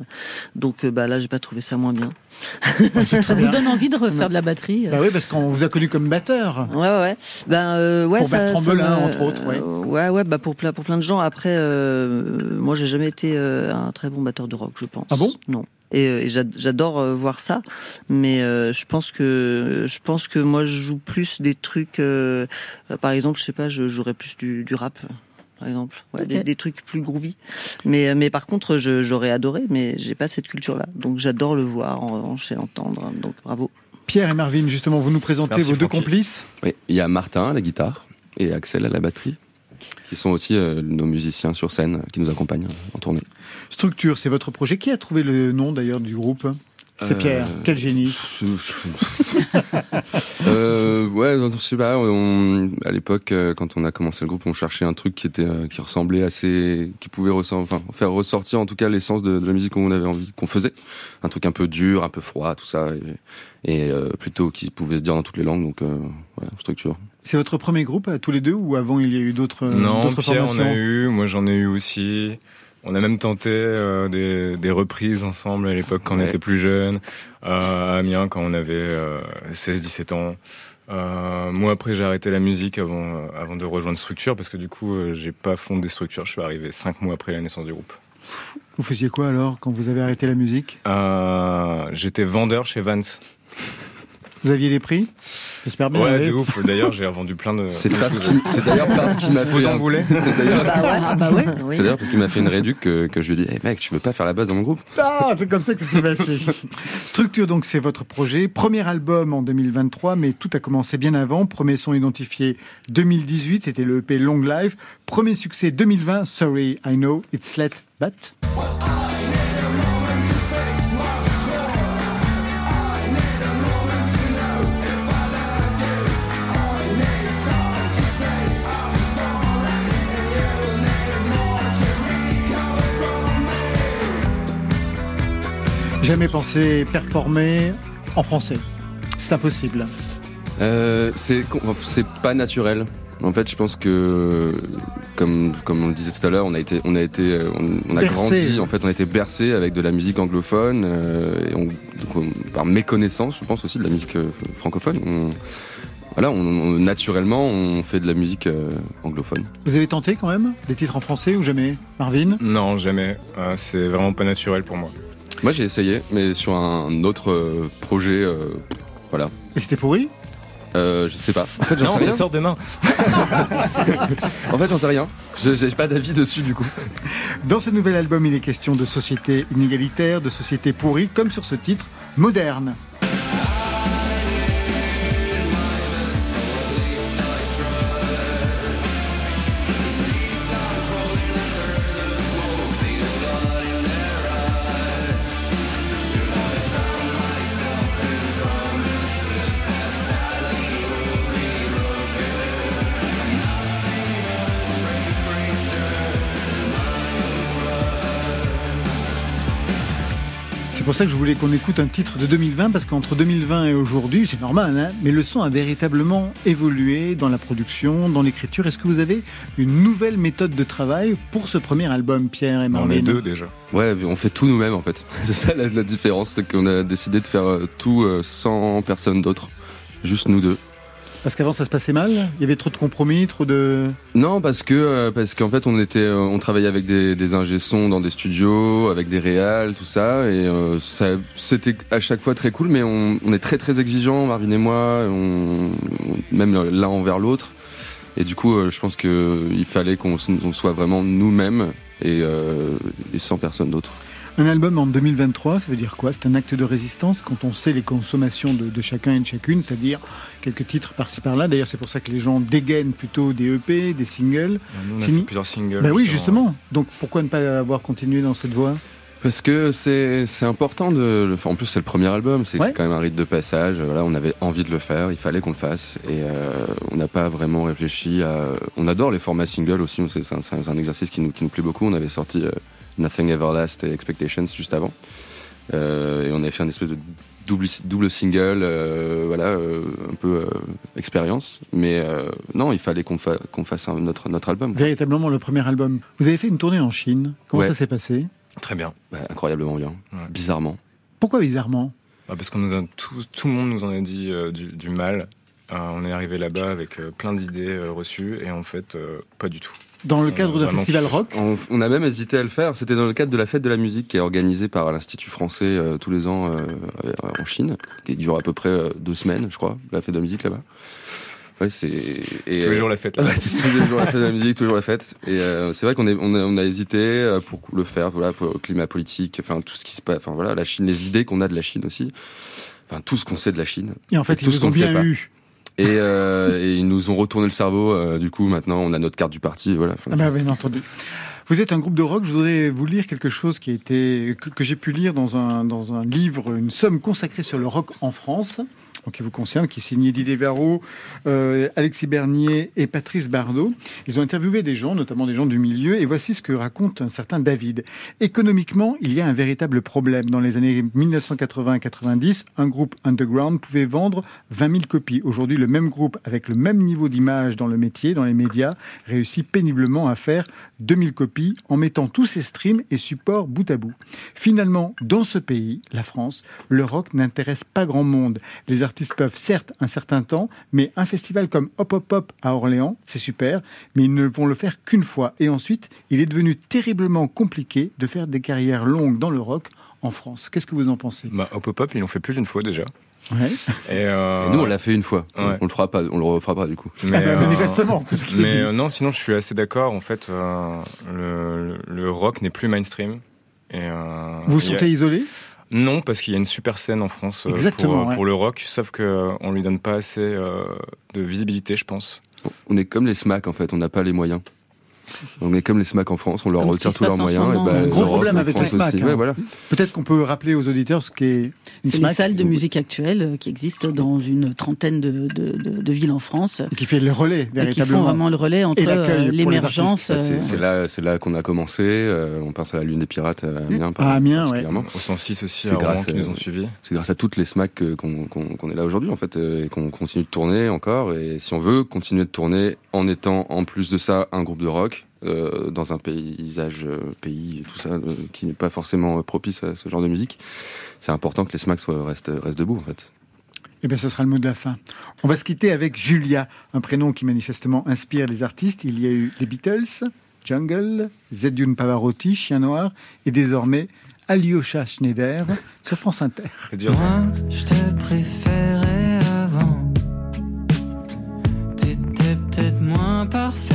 Donc euh, bah là j'ai pas trouvé ça moins bien. Ça vous donne envie de refaire de la batterie euh Bah oui, parce qu'on vous a connu comme batteur. Ouais, ouais. Ben, euh, ouais, Pour ça, Bertrand ça Belin, entre autres, ouais. ouais, ouais, bah pour plein, pour plein de gens. Après, euh, moi, j'ai jamais été euh, un très bon batteur de rock, je pense. Ah bon? Non. Et, euh, et j'adore euh, voir ça, mais euh, je pense que je pense que moi, je joue plus des trucs. par exemple, je sais pas, je jouerais plus du, du rap. Par exemple, ouais, des, des trucs plus groovy. Mais, mais par contre, j'aurais adoré, mais j'ai pas cette culture-là. Donc j'adore le voir en revanche et l'entendre. Donc bravo. Pierre et Marvin, justement, vous nous présentez Merci, vos deux Francky. complices. Oui, il y a Martin à la guitare et Axel à la batterie, qui sont aussi euh, nos musiciens sur scène euh, qui nous accompagnent en tournée. Structure, c'est votre projet. Qui a trouvé le nom d'ailleurs du groupe? C'est Euh, Pierre. Quel génie? euh, ouais, je sais pas. On, à l'époque, euh, quand on a commencé le groupe, on cherchait un truc qui était, euh, qui ressemblait assez, qui pouvait enfin, faire ressortir en tout cas l'essence de, de la musique qu'on avait envie, qu'on faisait. Un truc un peu dur, un peu froid, tout ça, et, et, euh, plutôt qui pouvait se dire dans toutes les langues. Donc, euh, ouais, structure. C'est votre premier groupe à tous les deux ou avant il y a eu d'autres Non, d'autres Pierre, on formations a eu, moi j'en ai eu aussi. On a même tenté euh, des, des reprises ensemble à l'époque quand on était plus jeunes, euh, à Amiens quand on avait euh, 16-17 ans. Euh, moi après j'ai arrêté la musique avant, euh, avant de rejoindre Structure parce que du coup euh, j'ai pas fondé Structure, je suis arrivé 5 mois après la naissance du groupe. Vous faisiez quoi alors quand vous avez arrêté la musique? Euh, J'étais vendeur chez Vance. Vous aviez des prix? J'espère bien. Ouais, de ouf. D'ailleurs j'ai revendu plein de... C'est parce choses. qu'il- c'est d'ailleurs parce qu'il m'a Vous fait en un- voulez C'est d'ailleurs, Bah ouais. Ah bah ouais. Oui. c'est d'ailleurs parce qu'il m'a fait une réduc que, que je lui ai dit, hey, mec, tu veux pas faire la base dans mon groupe? Ah, c'est comme ça que ça s'est passé. Structure, donc, c'est votre projet. Premier album en 2023, mais tout a commencé bien avant. Premier son identifié 2018, c'était le EP Long Life. Premier succès 2020, Sorry, I Know, It's Late, But. Jamais pensé performer en français. C'est impossible. Euh, c'est pas naturel. En fait, je pense que comme comme on le disait tout à l'heure, on a été on a été euh, on, on a Bercé. grandi. En fait, on a été bercé avec de la musique anglophone euh, et on, donc, on- par méconnaissance, je pense aussi de la musique euh, francophone. On, voilà, on, on- naturellement, on fait de la musique euh, anglophone. Vous avez tenté quand même des titres en français ou jamais Marvin? Non, jamais. Euh, c'est vraiment pas naturel pour moi. Moi, j'ai essayé, mais sur un autre euh, projet, euh, voilà. Et c'était pourri Euh, je sais pas. En fait, j'en Non, sais ça rien. sort demain. En fait, j'en sais rien. Je- J'ai pas d'avis dessus du coup. Dans ce nouvel album, il est question de société inégalitaire, de société pourrie, comme sur ce titre, moderne. C'est pour ça que je voulais qu'on écoute un titre de 2020, parce qu'entre 2020 et aujourd'hui, c'est normal, hein, mais le son a véritablement évolué dans la production, dans l'écriture. Est-ce que vous avez une nouvelle méthode de travail pour ce premier album, Pierre et On Marvin est deux déjà. Ouais, on fait tout nous-mêmes en fait. C'est ça la, la différence, c'est qu'on a décidé de faire euh, tout euh, sans personne d'autre, juste nous deux. Parce qu'avant, ça se passait mal? Il y avait trop de compromis, trop de... Non, parce que euh, parce qu'en fait on était, euh, on travaillait avec des, des ingé sons dans des studios, avec des réals, tout ça, et euh, c'était à chaque fois très cool, mais on, est très très exigeants, Marvin et moi, même l'un envers l'autre, et du coup je pense que il fallait qu'on soit vraiment nous-mêmes et sans personne d'autre. Un album en 2023, ça veut dire quoi? C'est un acte de résistance quand on sait les consommations de, de chacun et de chacune, c'est-à-dire quelques titres par-ci par-là. D'ailleurs, c'est pour ça que les gens dégainent plutôt des EP, des singles. Nous, on a C'est fait ni- plusieurs singles. Bah oui, justement. Donc pourquoi ne pas avoir continué dans cette voie? Parce que c'est important de le faire. En plus, c'est le premier album, c'est Ouais. quand même un rite de passage. Voilà, on avait envie de le faire, il fallait qu'on le fasse, et euh, on n'a pas vraiment réfléchi à. On adore les formats singles aussi. C'est un, exercice qui nous, qui nous plaît beaucoup. On avait sorti euh, Nothing Everlast et Expectations juste avant. Euh, et on avait fait un espèce de double, double single, euh, voilà, euh, un peu euh, expérience. Mais euh, non, il fallait qu'on fa- qu'on fasse un- notre, notre album. quoi. Véritablement le premier album. Vous avez fait une tournée en Chine. Comment Ouais. ça s'est passé? Très bien. Bah, incroyablement bien, Ouais. bizarrement. Pourquoi bizarrement? Bah, parce qu'on nous a tout, tout le monde nous en a dit euh, du, du mal. Euh, on est arrivé là-bas avec euh, plein d'idées euh, reçues et en fait, euh, pas du tout. Dans le cadre d'un festival rock On, on a même hésité à le faire. C'était dans le cadre de la fête de la musique qui est organisée par l'Institut français euh, tous les ans euh, en Chine, qui dure à peu près euh, deux semaines, je crois, la fête de la musique là-bas. Ouais, c'est et, tous les jours la fête, là-bas. Ouais, c'est tous les jours la fête de la musique, toujours la fête. Et euh, c'est vrai qu'on est- on a, on a hésité pour le faire, voilà, pour le climat politique, enfin tout ce qui se passe, enfin voilà, la Chine, les idées qu'on a de la Chine aussi, enfin tout ce qu'on sait de la Chine. Et en fait, tout ils ce qu'on sait bien pas. eu. Et, euh, et ils nous ont retourné le cerveau. euh, du coup, maintenant, on a notre carte du parti. Voilà. Ah bah, bien entendu. Vous êtes un groupe de rock. Je voudrais vous lire quelque chose qui a été que, que j'ai pu lire dans un dans un livre, une somme consacrée sur le rock en France. Qui vous concerne, qui est Didier Varro, euh, Alexis Bernier et Patrice Bardot. Ils ont interviewé des gens, notamment des gens du milieu, et voici ce que raconte un certain David. Économiquement, il y a un véritable problème. Dans les années 1980-90, un groupe underground pouvait vendre 20 000 copies. Aujourd'hui, le même groupe, avec le même niveau d'image dans le métier, dans les médias, réussit péniblement à faire 2000 copies en mettant tous ses streams et supports bout à bout. Finalement, dans ce pays, la France, le rock n'intéresse pas grand monde. Les artistes peuvent certes un certain temps, mais un festival comme Hop Hop Hop à Orléans, c'est super, mais ils ne vont le faire qu'une fois. Et ensuite, il est devenu terriblement compliqué de faire des carrières longues dans le rock en France. Qu'est-ce que vous en pensez? Bah, Hop Hop Hop, ils l'ont fait plus d'une fois déjà. Ouais. Et, euh, Et nous, on l'a fait une fois. Ouais. On le fera pas, on le refera pas du coup. Mais, Ah bah, euh, manifestement, Mais dit. euh, non, sinon je suis assez d'accord. En fait, euh, le, le rock n'est plus mainstream. Et, euh, Vous vous a- sentez isolé? Non, parce qu'il y a une super scène en France euh, pour, ouais. pour le rock, sauf que euh, on lui donne pas assez euh, de visibilité, je pense. On est comme les SMAC en fait, on n'a pas les moyens. On est comme les SMAC en France, on leur Comme retire tous leurs moyens. moment, et bah. Un les gros problème avec les SMAC. hein. Ouais, voilà. Peut-être qu'on peut rappeler aux auditeurs ce qu'est une C'est les SMAC salles de musique actuelles euh, qui existent dans une trentaine de, de- de- de villes en France et qui fait le relais et qui véritablement. font vraiment le relais entre Et euh, l'émergence. C'est euh, c'est là, c'est là qu'on a commencé. euh, on pense à la Lune des Pirates à Amiens. par- Ah, Amiens, ouais. Au 106 aussi, C'est à grâce qui à- nous ont suivis. C'est grâce à toutes les SMAC qu'on qu'on- qu'on est là aujourd'hui en fait et qu'on continue de tourner encore. Et si on veut continuer de tourner en étant en plus de ça un groupe de rock euh, dans un paysage euh, pays et tout ça euh, qui n'est pas forcément euh, propice à ce genre de musique, c'est important que les SMAC soient, restent, restent debout en fait. Eh bien, ce sera le mot de la fin. On va se quitter avec Julia, un prénom qui manifestement inspire les artistes. Il y a eu les Beatles, Jungle, Zedune Pavarotti, Chien Noir, et désormais Alyosha Schneider sur France Inter. C'est dur. Moi, je te préférais avant. T'étais peut-être moins parfaite,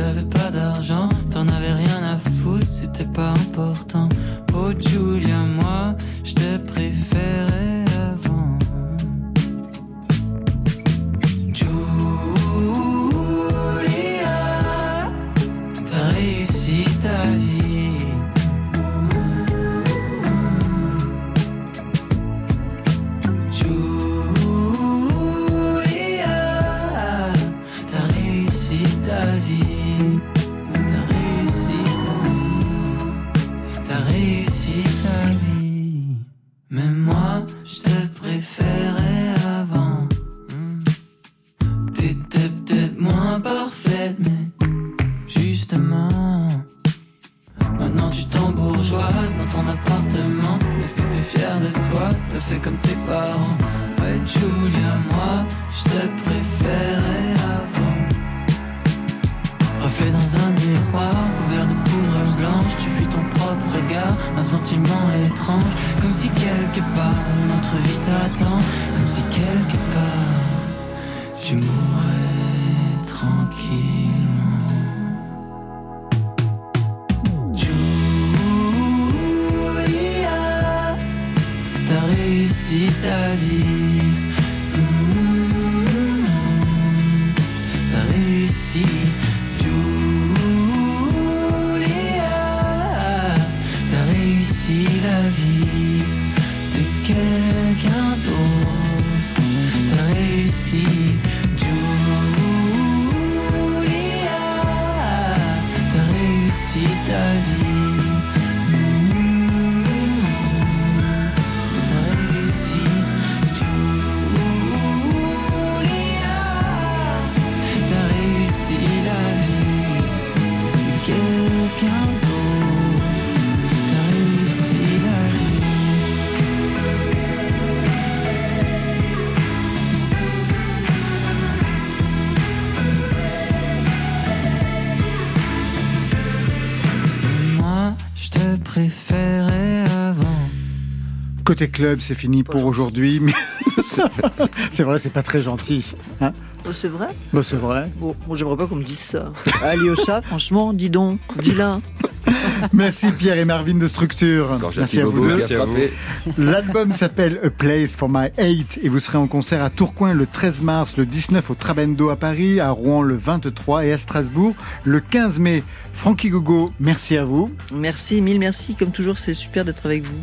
t'avais pas d'argent, t'en avais rien à foutre, c'était pas important. Oh Julia, moi, je te préférais Mais moi, je te Côté club, c'est fini pour aujourd'hui. Mais c'est vrai, c'est pas très gentil. Hein Oh, c'est vrai? Bah, c'est vrai. Bon, moi j'aimerais pas qu'on me dise ça. Alyosha, franchement, dis donc, vilain. Merci Pierre et Marvin de Structure. Merci à vous deux. Merci à vous. L'album s'appelle A Place for My Hate et vous serez en concert à Tourcoing le 13 mars, le 19 au Trabendo à Paris, à Rouen le 23 et à Strasbourg le 15 mai. Frankie Gogo, merci à vous. Merci, mille merci. Comme toujours, c'est super d'être avec vous.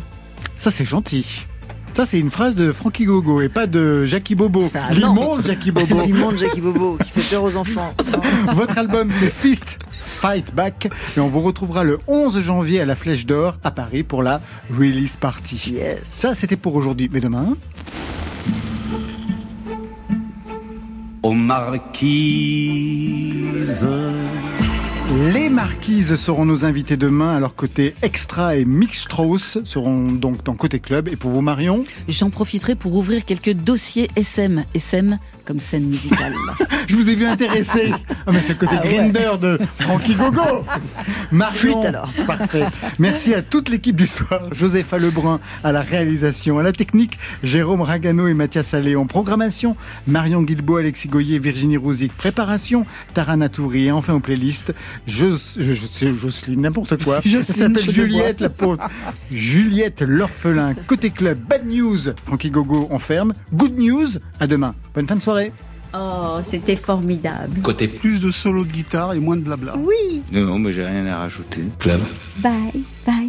Ça c'est gentil. Ça c'est une phrase de Frankie Gogo et pas de Jackie Bobo. Ah. L'immonde Jackie Bobo. L'immonde Jackie Bobo qui fait peur aux enfants. Votre album c'est Fist Fight Back et on vous retrouvera le 11 janvier à la Flèche d'Or à Paris pour la release party. Yes. Ça c'était pour aujourd'hui, mais demain? Aux marquises. Les Marquises seront nos invités demain, alors côté Extra et Mix Strauss seront donc dans Côté Club. Et pour vous Marion? J'en profiterai pour ouvrir quelques dossiers SM. SM comme scène musicale. Je vous ai vu intéressé. Ah mais c'est le côté Ah ouais. Grinder de Frankie Gogo. Marion, Fuite alors. parfait. Merci à toute l'équipe du soir. Josepha Lebrun à la réalisation, à la technique, Jérôme Ragano et Mathias Allé en programmation, Marion Guilbeault, Alexis Goyer, Virginie Rouzic, préparation, Tara Natouri et enfin aux playlists, je, je Jocelyne, n'importe quoi. Jocelyne s'appelle. Juliette, la pauvre. Juliette, l'orphelin. Côté club, bad news. Frankie Gogo, on ferme. Good news. À demain. Bonne fin de soirée. Oh, c'était formidable. Côté Plus de solo de guitare et moins de blabla. Oui. Non, non, mais j'ai rien à rajouter. Club. Bye, bye.